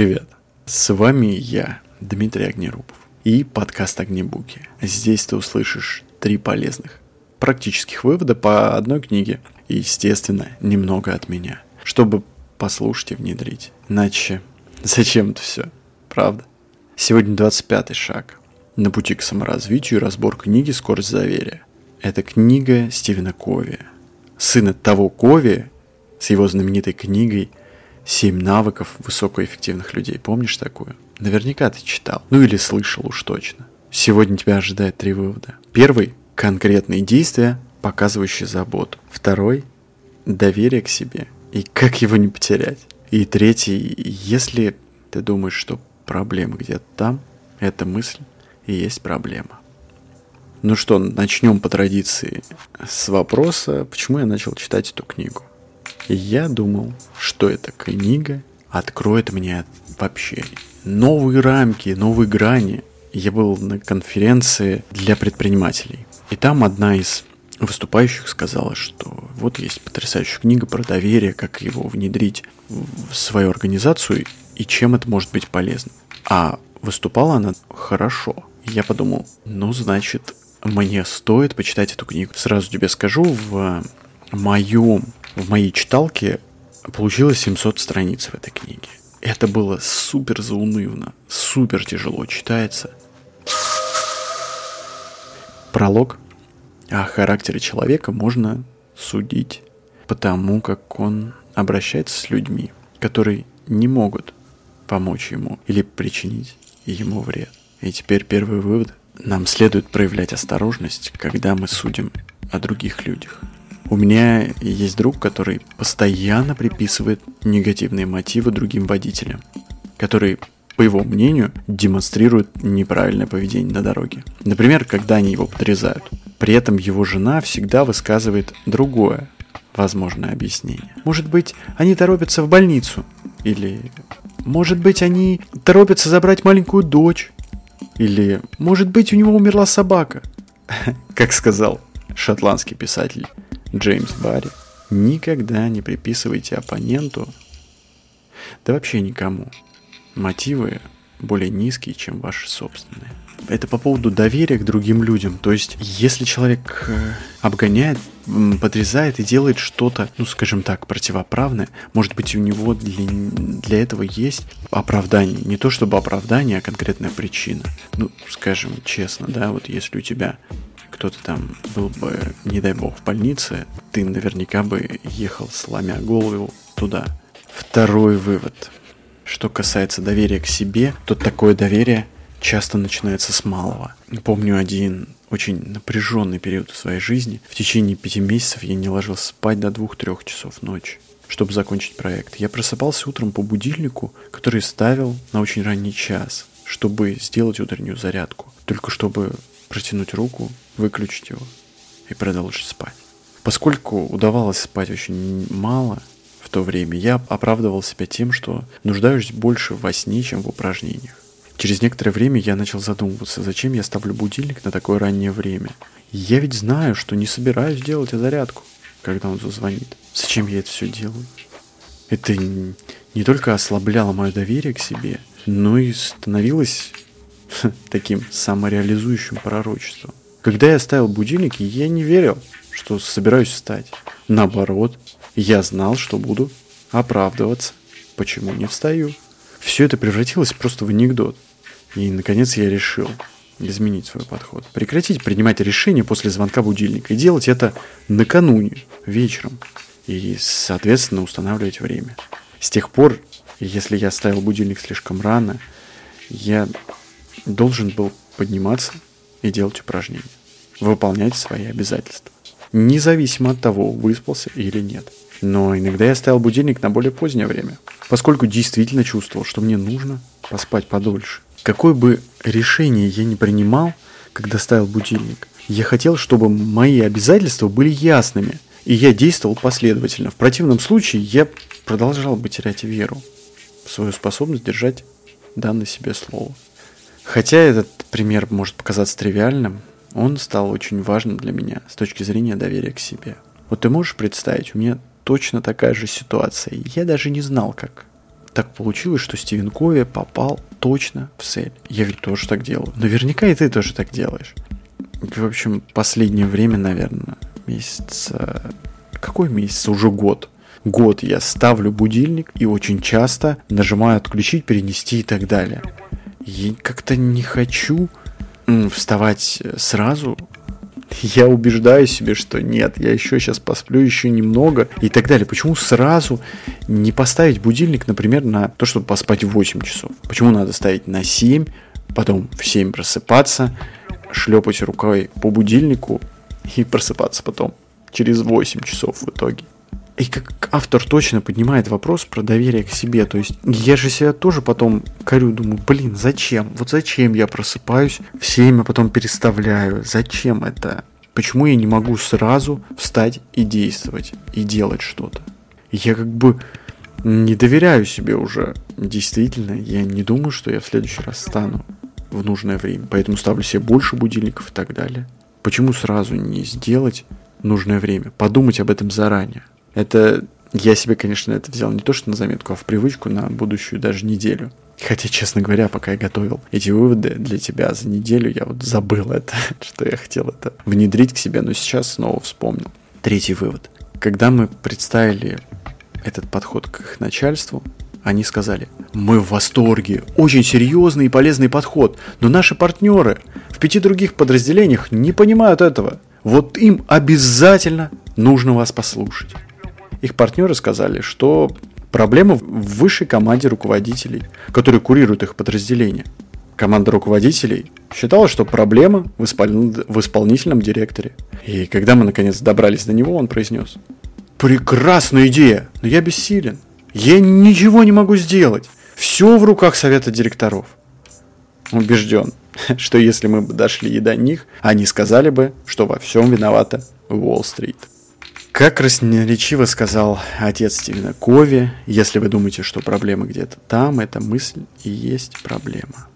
привет! С вами я, Дмитрий Огнерубов, и подкаст «Огнебуки». Здесь ты услышишь три полезных практических вывода по одной книге и, естественно, немного от меня, чтобы послушать и внедрить. Иначе зачем это все, правда? Сегодня 25 шаг на пути к саморазвитию и разбор книги «Скорость заверия». Это книга Стивена Кови, сына того Кови с его знаменитой книгой «Семь навыков высокоэффективных людей». Помнишь такую? Наверняка ты читал. Ну или слышал уж точно. Сегодня тебя ожидает три вывода. Первый – конкретные действия, показывающие заботу. Второй – доверие к себе и как его не потерять. И третий – если ты думаешь, что проблема где-то там, эта мысль и есть проблема. Ну что, начнем по традиции с вопроса, почему я начал читать эту книгу. Я думал, что эта книга откроет мне вообще новые рамки, новые грани. Я был на конференции для предпринимателей. И там одна из выступающих сказала, что вот есть потрясающая книга про доверие, как его внедрить в свою организацию и чем это может быть полезно. А выступала она хорошо. Я подумал, ну, значит, мне стоит почитать эту книгу. Сразу тебе скажу, в моем, в моей читалке получилось 700 страниц в этой книге. Это было супер заунывно, супер тяжело читается. Пролог о характере человека можно судить потому, как он обращается с людьми, которые не могут помочь ему или причинить ему вред. И теперь первый вывод. Нам следует проявлять осторожность, когда мы судим о других людях. У меня есть друг, который постоянно приписывает негативные мотивы другим водителям, которые, по его мнению, демонстрируют неправильное поведение на дороге. Например, когда они его подрезают. При этом его жена всегда высказывает другое возможное объяснение. Может быть, они торопятся в больницу? Или, может быть, они торопятся забрать маленькую дочь? Или, может быть, у него умерла собака? Как сказал шотландский писатель Джеймс Барри. Никогда не приписывайте оппоненту, да вообще никому, мотивы более низкие, чем ваши собственные. Это по поводу доверия к другим людям. То есть, если человек э, обгоняет, подрезает и делает что-то, ну, скажем так, противоправное, может быть, у него для, для этого есть оправдание. Не то чтобы оправдание, а конкретная причина. Ну, скажем честно, да, вот если у тебя кто-то там был бы, не дай бог, в больнице, ты наверняка бы ехал, сломя голову туда. Второй вывод. Что касается доверия к себе, то такое доверие часто начинается с малого. Помню один очень напряженный период в своей жизни. В течение пяти месяцев я не ложился спать до двух-трех часов ночи чтобы закончить проект. Я просыпался утром по будильнику, который ставил на очень ранний час, чтобы сделать утреннюю зарядку. Только чтобы протянуть руку, выключить его и продолжить спать. Поскольку удавалось спать очень мало в то время, я оправдывал себя тем, что нуждаюсь больше во сне, чем в упражнениях. Через некоторое время я начал задумываться, зачем я ставлю будильник на такое раннее время. Я ведь знаю, что не собираюсь делать зарядку, когда он зазвонит. Зачем я это все делаю? Это не только ослабляло мое доверие к себе, но и становилось таким самореализующим пророчеством. Когда я ставил будильники, я не верил, что собираюсь встать. Наоборот, я знал, что буду оправдываться, почему не встаю. Все это превратилось просто в анекдот. И, наконец, я решил изменить свой подход. Прекратить принимать решения после звонка будильника и делать это накануне, вечером. И, соответственно, устанавливать время. С тех пор, если я ставил будильник слишком рано, я должен был подниматься и делать упражнения, выполнять свои обязательства, независимо от того, выспался или нет. Но иногда я ставил будильник на более позднее время, поскольку действительно чувствовал, что мне нужно поспать подольше. Какое бы решение я ни принимал, когда ставил будильник, я хотел, чтобы мои обязательства были ясными, и я действовал последовательно. В противном случае я продолжал бы терять веру в свою способность держать данное себе слово. Хотя этот пример может показаться тривиальным, он стал очень важным для меня с точки зрения доверия к себе. Вот ты можешь представить, у меня точно такая же ситуация. Я даже не знал, как так получилось, что Стивен Кови попал точно в цель. Я ведь тоже так делаю. Наверняка и ты тоже так делаешь. В общем, последнее время, наверное, месяц... Какой месяц? Уже год. Год я ставлю будильник и очень часто нажимаю отключить, перенести и так далее. Я как-то не хочу вставать сразу, я убеждаю себе, что нет, я еще сейчас посплю еще немного и так далее. Почему сразу не поставить будильник, например, на то, чтобы поспать 8 часов? Почему надо ставить на 7, потом в 7 просыпаться, шлепать рукой по будильнику и просыпаться потом через 8 часов в итоге? И как автор точно поднимает вопрос про доверие к себе. То есть я же себя тоже потом корю, думаю, блин, зачем? Вот зачем я просыпаюсь в 7, а потом переставляю? Зачем это? Почему я не могу сразу встать и действовать, и делать что-то? Я как бы не доверяю себе уже. Действительно, я не думаю, что я в следующий раз стану в нужное время. Поэтому ставлю себе больше будильников и так далее. Почему сразу не сделать нужное время? Подумать об этом заранее. Это я себе, конечно, это взял не то что на заметку, а в привычку на будущую даже неделю. Хотя, честно говоря, пока я готовил эти выводы для тебя за неделю, я вот забыл это, что я хотел это внедрить к себе, но сейчас снова вспомнил. Третий вывод. Когда мы представили этот подход к их начальству, они сказали, мы в восторге, очень серьезный и полезный подход, но наши партнеры в пяти других подразделениях не понимают этого. Вот им обязательно нужно вас послушать. Их партнеры сказали, что проблема в высшей команде руководителей, которые курируют их подразделения. Команда руководителей считала, что проблема в, испол... в исполнительном директоре. И когда мы наконец добрались до него, он произнес. Прекрасная идея, но я бессилен. Я ничего не могу сделать. Все в руках совета директоров. Убежден, что если мы бы дошли и до них, они сказали бы, что во всем виновата Уолл-стрит. Как красноречиво сказал отец Стивена Кови, если вы думаете, что проблема где-то там, эта мысль и есть проблема.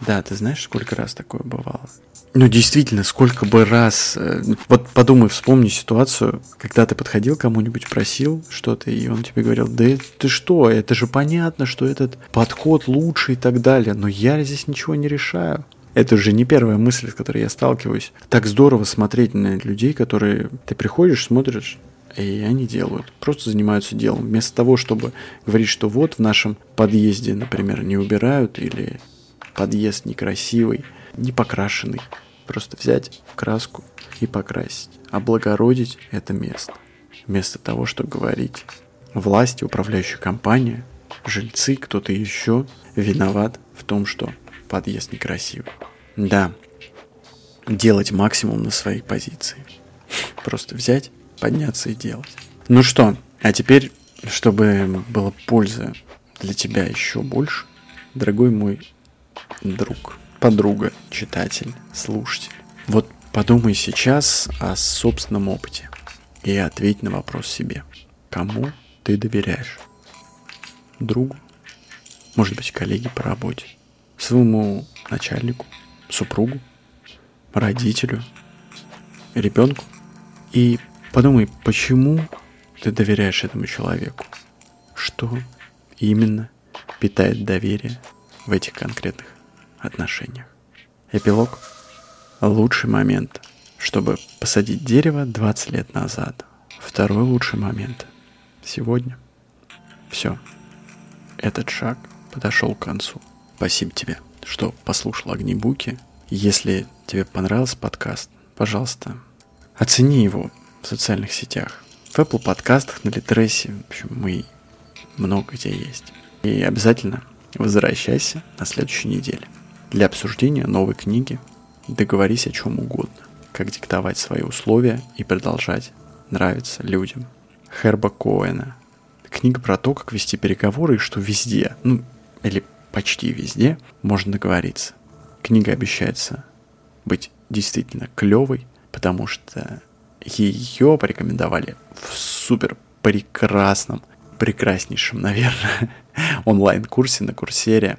Да, ты знаешь, сколько раз такое бывало? Ну, действительно, сколько бы раз... Э, вот подумай, вспомни ситуацию, когда ты подходил кому-нибудь, просил что-то, и он тебе говорил, да ты что, это же понятно, что этот подход лучше и так далее, но я здесь ничего не решаю. Это уже не первая мысль, с которой я сталкиваюсь. Так здорово смотреть на людей, которые... Ты приходишь, смотришь, и они делают. Просто занимаются делом. Вместо того, чтобы говорить, что вот в нашем подъезде, например, не убирают, или подъезд некрасивый, не покрашенный. Просто взять краску и покрасить. Облагородить это место. Вместо того, чтобы говорить власти, управляющая компания, жильцы, кто-то еще виноват в том, что подъезд некрасивый. Да, делать максимум на своей позиции. Просто взять, подняться и делать. Ну что, а теперь, чтобы было польза для тебя еще больше, дорогой мой друг, подруга, читатель, слушатель, вот подумай сейчас о собственном опыте и ответь на вопрос себе. Кому ты доверяешь? Другу? Может быть, коллеге по работе? Своему начальнику, супругу, родителю, ребенку. И подумай, почему ты доверяешь этому человеку? Что именно питает доверие в этих конкретных отношениях? Эпилог. Лучший момент, чтобы посадить дерево 20 лет назад. Второй лучший момент сегодня. Все. Этот шаг подошел к концу. Спасибо тебе, что послушал Огнебуки. Если тебе понравился подкаст, пожалуйста, оцени его в социальных сетях. В Apple подкастах, на Литресе, в общем, мы много где есть. И обязательно возвращайся на следующей неделе для обсуждения новой книги. Договорись о чем угодно, как диктовать свои условия и продолжать нравиться людям. Херба Коэна. Книга про то, как вести переговоры и что везде, ну, или почти везде можно договориться. Книга обещается быть действительно клевой, потому что ее порекомендовали в супер прекрасном, прекраснейшем, наверное, онлайн-курсе на курсере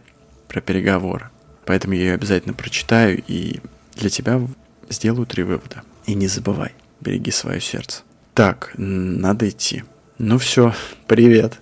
про переговоры. Поэтому я ее обязательно прочитаю и для тебя сделаю три вывода. И не забывай, береги свое сердце. Так, надо идти. Ну все, привет.